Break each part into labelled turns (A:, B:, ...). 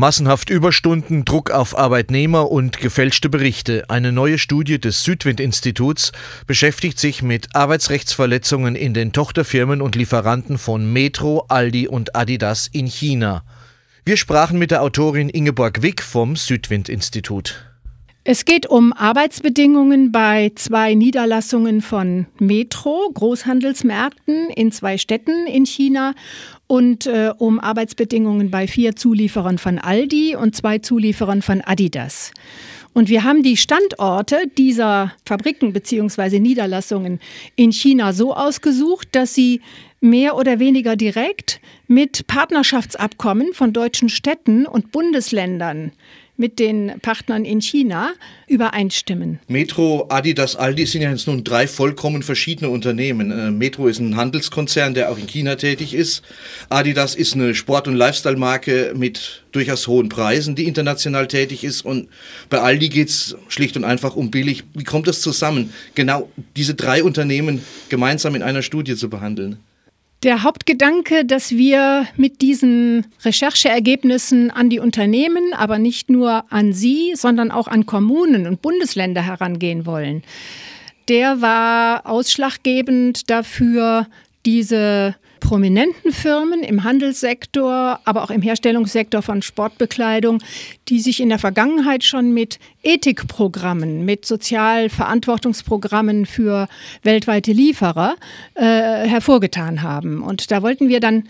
A: Massenhaft Überstunden, Druck auf Arbeitnehmer und gefälschte Berichte. Eine neue Studie des Südwind-Instituts beschäftigt sich mit Arbeitsrechtsverletzungen in den Tochterfirmen und Lieferanten von Metro, Aldi und Adidas in China. Wir sprachen mit der Autorin Ingeborg Wick vom Südwind-Institut.
B: Es geht um Arbeitsbedingungen bei zwei Niederlassungen von Metro, Großhandelsmärkten in zwei Städten in China und äh, um Arbeitsbedingungen bei vier Zulieferern von Aldi und zwei Zulieferern von Adidas. Und wir haben die Standorte dieser Fabriken bzw. Niederlassungen in China so ausgesucht, dass sie mehr oder weniger direkt mit Partnerschaftsabkommen von deutschen Städten und Bundesländern mit den Partnern in China übereinstimmen.
A: Metro, Adidas, Aldi sind ja jetzt nun drei vollkommen verschiedene Unternehmen. Äh, Metro ist ein Handelskonzern, der auch in China tätig ist. Adidas ist eine Sport- und Lifestyle-Marke mit durchaus hohen Preisen, die international tätig ist. Und bei Aldi geht es schlicht und einfach um billig. Wie kommt das zusammen, genau diese drei Unternehmen gemeinsam in einer Studie zu behandeln?
B: Der Hauptgedanke, dass wir mit diesen Rechercheergebnissen an die Unternehmen, aber nicht nur an sie, sondern auch an Kommunen und Bundesländer herangehen wollen, der war ausschlaggebend dafür, diese prominenten Firmen im Handelssektor, aber auch im Herstellungssektor von Sportbekleidung, die sich in der Vergangenheit schon mit Ethikprogrammen, mit Sozialverantwortungsprogrammen für weltweite Lieferer äh, hervorgetan haben. Und da wollten wir dann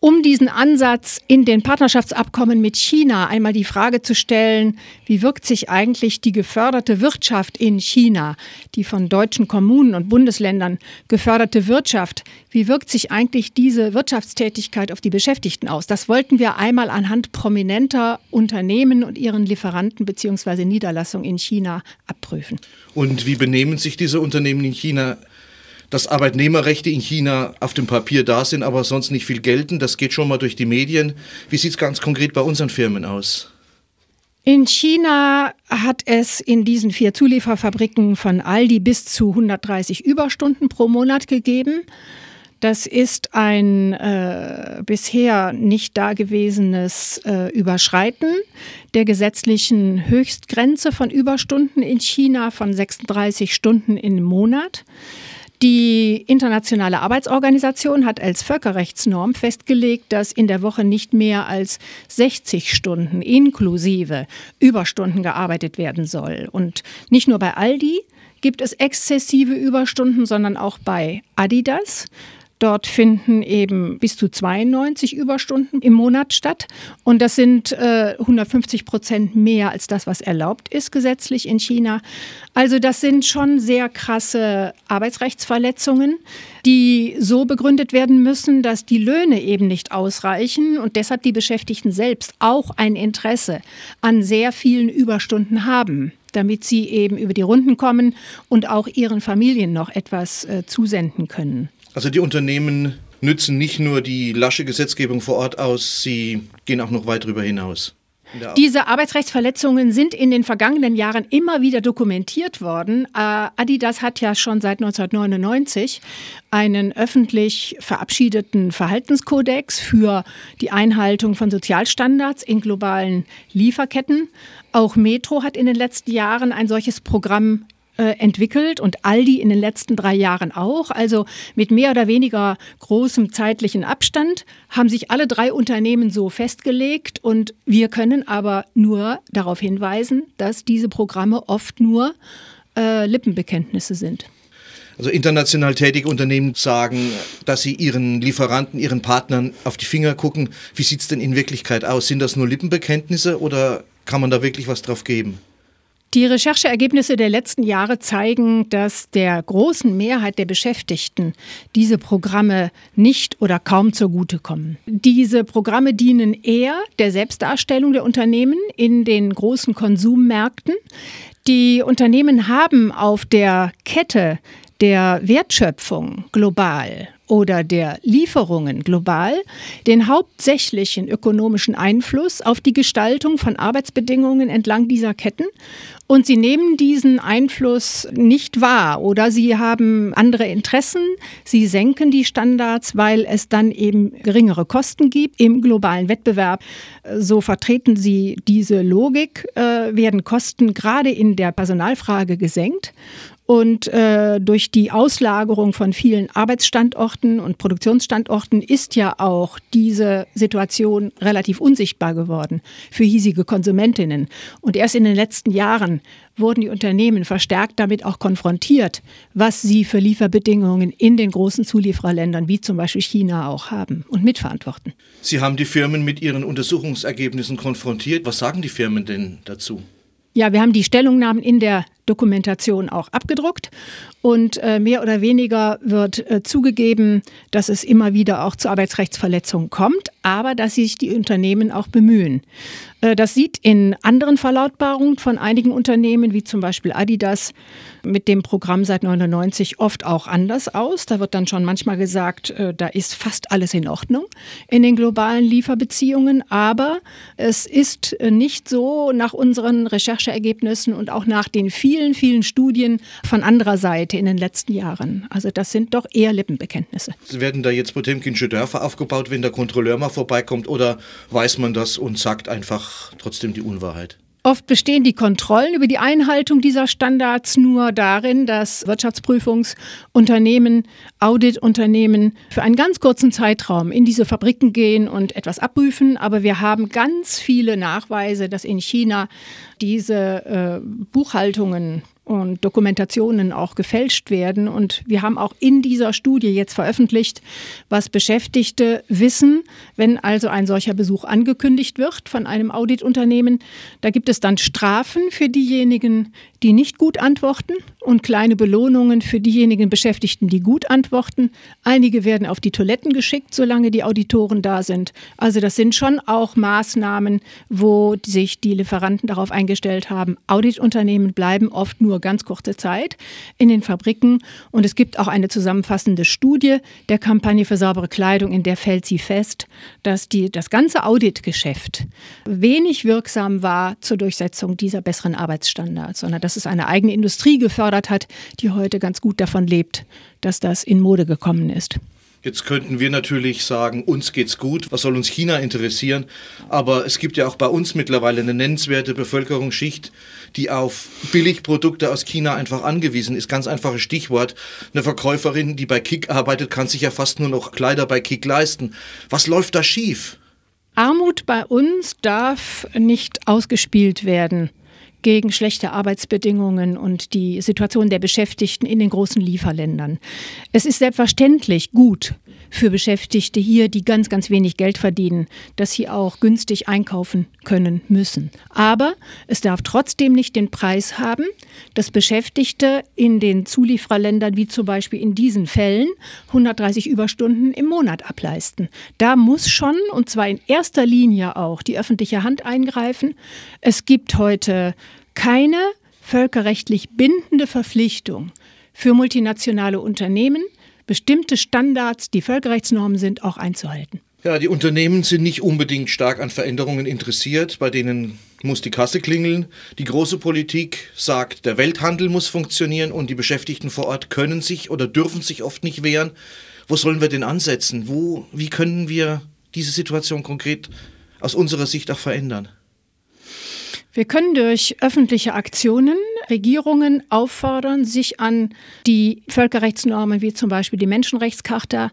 B: um diesen Ansatz in den Partnerschaftsabkommen mit China einmal die Frage zu stellen, wie wirkt sich eigentlich die geförderte Wirtschaft in China, die von deutschen Kommunen und Bundesländern geförderte Wirtschaft, wie wirkt sich eigentlich diese Wirtschaftstätigkeit auf die Beschäftigten aus? Das wollten wir einmal anhand prominenter Unternehmen und ihren Lieferanten bzw. Niederlassungen in China abprüfen.
A: Und wie benehmen sich diese Unternehmen in China? Dass Arbeitnehmerrechte in China auf dem Papier da sind, aber sonst nicht viel gelten. Das geht schon mal durch die Medien. Wie sieht es ganz konkret bei unseren Firmen aus?
B: In China hat es in diesen vier Zulieferfabriken von Aldi bis zu 130 Überstunden pro Monat gegeben. Das ist ein äh, bisher nicht dagewesenes äh, Überschreiten der gesetzlichen Höchstgrenze von Überstunden in China von 36 Stunden im Monat. Die Internationale Arbeitsorganisation hat als Völkerrechtsnorm festgelegt, dass in der Woche nicht mehr als 60 Stunden inklusive Überstunden gearbeitet werden soll. Und nicht nur bei Aldi gibt es exzessive Überstunden, sondern auch bei Adidas. Dort finden eben bis zu 92 Überstunden im Monat statt. Und das sind äh, 150 Prozent mehr als das, was erlaubt ist gesetzlich in China. Also das sind schon sehr krasse Arbeitsrechtsverletzungen, die so begründet werden müssen, dass die Löhne eben nicht ausreichen und deshalb die Beschäftigten selbst auch ein Interesse an sehr vielen Überstunden haben damit sie eben über die Runden kommen und auch ihren Familien noch etwas äh, zusenden können.
A: Also die Unternehmen nützen nicht nur die lasche Gesetzgebung vor Ort aus, sie gehen auch noch weit darüber hinaus.
B: Diese Arbeitsrechtsverletzungen sind in den vergangenen Jahren immer wieder dokumentiert worden. Äh, Adidas hat ja schon seit 1999 einen öffentlich verabschiedeten Verhaltenskodex für die Einhaltung von Sozialstandards in globalen Lieferketten. Auch Metro hat in den letzten Jahren ein solches Programm äh, entwickelt und Aldi in den letzten drei Jahren auch. Also mit mehr oder weniger großem zeitlichen Abstand haben sich alle drei Unternehmen so festgelegt und wir können aber nur darauf hinweisen, dass diese Programme oft nur äh, Lippenbekenntnisse sind.
A: Also international tätige Unternehmen sagen, dass sie ihren Lieferanten, ihren Partnern auf die Finger gucken. Wie sieht es denn in Wirklichkeit aus? Sind das nur Lippenbekenntnisse oder kann man da wirklich was drauf geben?
B: Die Rechercheergebnisse der letzten Jahre zeigen, dass der großen Mehrheit der Beschäftigten diese Programme nicht oder kaum zugutekommen. Diese Programme dienen eher der Selbstdarstellung der Unternehmen in den großen Konsummärkten. Die Unternehmen haben auf der Kette der Wertschöpfung global oder der Lieferungen global den hauptsächlichen ökonomischen Einfluss auf die Gestaltung von Arbeitsbedingungen entlang dieser Ketten. Und sie nehmen diesen Einfluss nicht wahr oder sie haben andere Interessen, sie senken die Standards, weil es dann eben geringere Kosten gibt im globalen Wettbewerb. So vertreten sie diese Logik, äh, werden Kosten gerade in der Personalfrage gesenkt und äh, durch die Auslagerung von vielen Arbeitsstandorten und Produktionsstandorten ist ja auch diese Situation relativ unsichtbar geworden für hiesige Konsumentinnen. Und erst in den letzten Jahren wurden die Unternehmen verstärkt damit auch konfrontiert, was sie für Lieferbedingungen in den großen Zuliefererländern wie zum Beispiel China auch haben und mitverantworten.
A: Sie haben die Firmen mit ihren Untersuchungsergebnissen konfrontiert. Was sagen die Firmen denn dazu?
B: Ja, wir haben die Stellungnahmen in der Dokumentation auch abgedruckt und äh, mehr oder weniger wird äh, zugegeben, dass es immer wieder auch zu Arbeitsrechtsverletzungen kommt, aber dass sich die Unternehmen auch bemühen. Äh, das sieht in anderen Verlautbarungen von einigen Unternehmen, wie zum Beispiel Adidas, mit dem Programm seit 99 oft auch anders aus. Da wird dann schon manchmal gesagt, äh, da ist fast alles in Ordnung in den globalen Lieferbeziehungen, aber es ist nicht so nach unseren Rechercheergebnissen und auch nach den vielen, vielen Studien von anderer Seite in den letzten Jahren. Also das sind doch eher Lippenbekenntnisse.
A: Werden da jetzt Potemkinsche Dörfer aufgebaut, wenn der Kontrolleur mal vorbeikommt oder weiß man das und sagt einfach trotzdem die Unwahrheit?
B: Oft bestehen die Kontrollen über die Einhaltung dieser Standards nur darin, dass Wirtschaftsprüfungsunternehmen, Auditunternehmen für einen ganz kurzen Zeitraum in diese Fabriken gehen und etwas abprüfen. Aber wir haben ganz viele Nachweise, dass in China diese äh, Buchhaltungen und Dokumentationen auch gefälscht werden. Und wir haben auch in dieser Studie jetzt veröffentlicht, was Beschäftigte wissen, wenn also ein solcher Besuch angekündigt wird von einem Auditunternehmen. Da gibt es dann Strafen für diejenigen, die nicht gut antworten und kleine Belohnungen für diejenigen Beschäftigten, die gut antworten. Einige werden auf die Toiletten geschickt, solange die Auditoren da sind. Also das sind schon auch Maßnahmen, wo sich die Lieferanten darauf eingestellt haben. Auditunternehmen bleiben oft nur ganz kurze Zeit in den Fabriken und es gibt auch eine zusammenfassende Studie der Kampagne für saubere Kleidung, in der fällt sie fest, dass die, das ganze Auditgeschäft wenig wirksam war zur Durchsetzung dieser besseren Arbeitsstandards, sondern dass es eine eigene Industrie gefördert hat, die heute ganz gut davon lebt, dass das in Mode gekommen ist.
A: Jetzt könnten wir natürlich sagen, uns geht's gut, was soll uns China interessieren? Aber es gibt ja auch bei uns mittlerweile eine nennenswerte Bevölkerungsschicht, die auf Billigprodukte aus China einfach angewiesen ist. Ganz einfaches Stichwort. Eine Verkäuferin, die bei Kick arbeitet, kann sich ja fast nur noch Kleider bei Kick leisten. Was läuft da schief?
B: Armut bei uns darf nicht ausgespielt werden gegen schlechte Arbeitsbedingungen und die Situation der Beschäftigten in den großen Lieferländern. Es ist selbstverständlich gut, für Beschäftigte hier, die ganz, ganz wenig Geld verdienen, dass sie auch günstig einkaufen können müssen. Aber es darf trotzdem nicht den Preis haben, dass Beschäftigte in den Zuliefererländern, wie zum Beispiel in diesen Fällen, 130 Überstunden im Monat ableisten. Da muss schon, und zwar in erster Linie auch, die öffentliche Hand eingreifen. Es gibt heute keine völkerrechtlich bindende Verpflichtung für multinationale Unternehmen, bestimmte Standards, die Völkerrechtsnormen sind, auch einzuhalten.
A: Ja, die Unternehmen sind nicht unbedingt stark an Veränderungen interessiert, bei denen muss die Kasse klingeln. Die große Politik sagt, der Welthandel muss funktionieren und die Beschäftigten vor Ort können sich oder dürfen sich oft nicht wehren. Wo sollen wir denn ansetzen? Wo, wie können wir diese Situation konkret aus unserer Sicht auch verändern?
B: Wir können durch öffentliche Aktionen Regierungen auffordern, sich an die Völkerrechtsnormen wie zum Beispiel die Menschenrechtscharta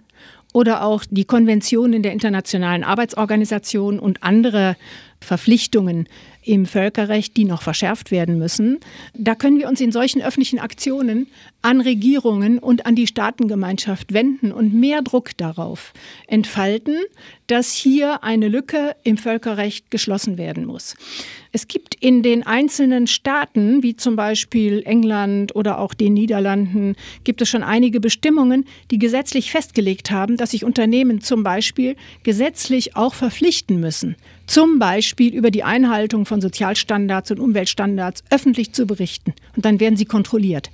B: oder auch die Konventionen der Internationalen Arbeitsorganisation und andere Verpflichtungen im Völkerrecht, die noch verschärft werden müssen. Da können wir uns in solchen öffentlichen Aktionen an Regierungen und an die Staatengemeinschaft wenden und mehr Druck darauf entfalten, dass hier eine Lücke im Völkerrecht geschlossen werden muss. Es gibt in den einzelnen Staaten, wie zum Beispiel England oder auch den Niederlanden, gibt es schon einige Bestimmungen, die gesetzlich festgelegt haben, dass sich Unternehmen zum Beispiel gesetzlich auch verpflichten müssen, zum Beispiel über die Einhaltung von Sozialstandards und Umweltstandards öffentlich zu berichten. Und dann werden sie kontrolliert.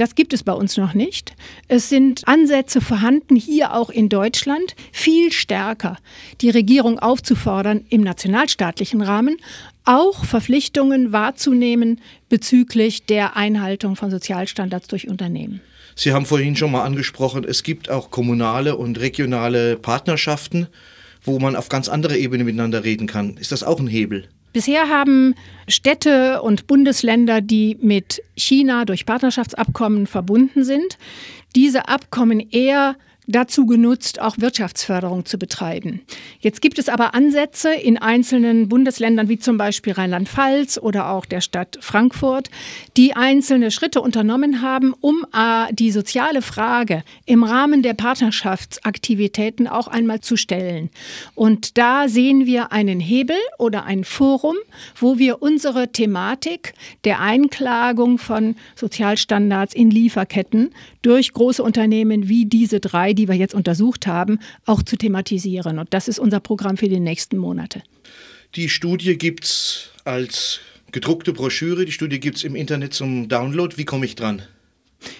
B: Das gibt es bei uns noch nicht. Es sind Ansätze vorhanden, hier auch in Deutschland, viel stärker die Regierung aufzufordern, im nationalstaatlichen Rahmen auch Verpflichtungen wahrzunehmen bezüglich der Einhaltung von Sozialstandards durch Unternehmen.
A: Sie haben vorhin schon mal angesprochen, es gibt auch kommunale und regionale Partnerschaften, wo man auf ganz andere Ebene miteinander reden kann. Ist das auch ein Hebel?
B: Bisher haben Städte und Bundesländer, die mit China durch Partnerschaftsabkommen verbunden sind, diese Abkommen eher dazu genutzt, auch Wirtschaftsförderung zu betreiben. Jetzt gibt es aber Ansätze in einzelnen Bundesländern wie zum Beispiel Rheinland-Pfalz oder auch der Stadt Frankfurt, die einzelne Schritte unternommen haben, um äh, die soziale Frage im Rahmen der Partnerschaftsaktivitäten auch einmal zu stellen. Und da sehen wir einen Hebel oder ein Forum, wo wir unsere Thematik der Einklagung von Sozialstandards in Lieferketten durch große Unternehmen wie diese drei, die wir jetzt untersucht haben, auch zu thematisieren. Und das ist unser Programm für die nächsten Monate.
A: Die Studie gibt es als gedruckte Broschüre. Die Studie gibt es im Internet zum Download. Wie komme ich dran?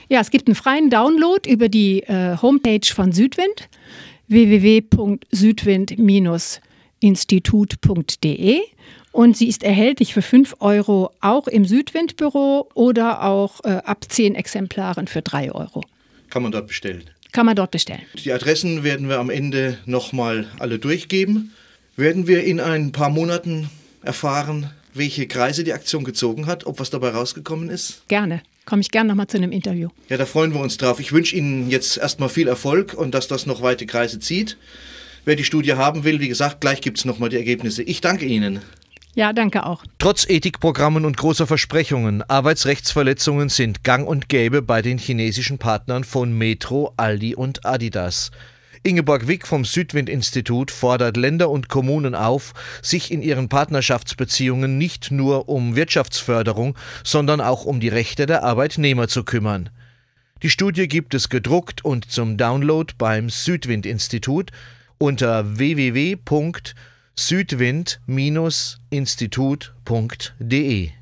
B: Ja, es gibt einen freien Download über die äh, Homepage von Südwind www.südwind-institut.de und sie ist erhältlich für 5 Euro auch im Südwindbüro oder auch äh, ab 10 Exemplaren für 3 Euro.
A: Kann man dort bestellen?
B: Kann man dort bestellen.
A: Die Adressen werden wir am Ende nochmal alle durchgeben. Werden wir in ein paar Monaten erfahren, welche Kreise die Aktion gezogen hat, ob was dabei rausgekommen ist?
B: Gerne. Komme ich gerne nochmal zu einem Interview.
A: Ja, da freuen wir uns drauf. Ich wünsche Ihnen jetzt erstmal viel Erfolg und dass das noch weite Kreise zieht. Wer die Studie haben will, wie gesagt, gleich gibt es nochmal die Ergebnisse. Ich danke Ihnen.
B: Ja, danke auch.
C: Trotz Ethikprogrammen und großer Versprechungen, Arbeitsrechtsverletzungen sind gang und gäbe bei den chinesischen Partnern von Metro, Aldi und Adidas. Ingeborg Wick vom Südwind-Institut fordert Länder und Kommunen auf, sich in ihren Partnerschaftsbeziehungen nicht nur um Wirtschaftsförderung, sondern auch um die Rechte der Arbeitnehmer zu kümmern. Die Studie gibt es gedruckt und zum Download beim Südwind-Institut unter www.südwind-institut.de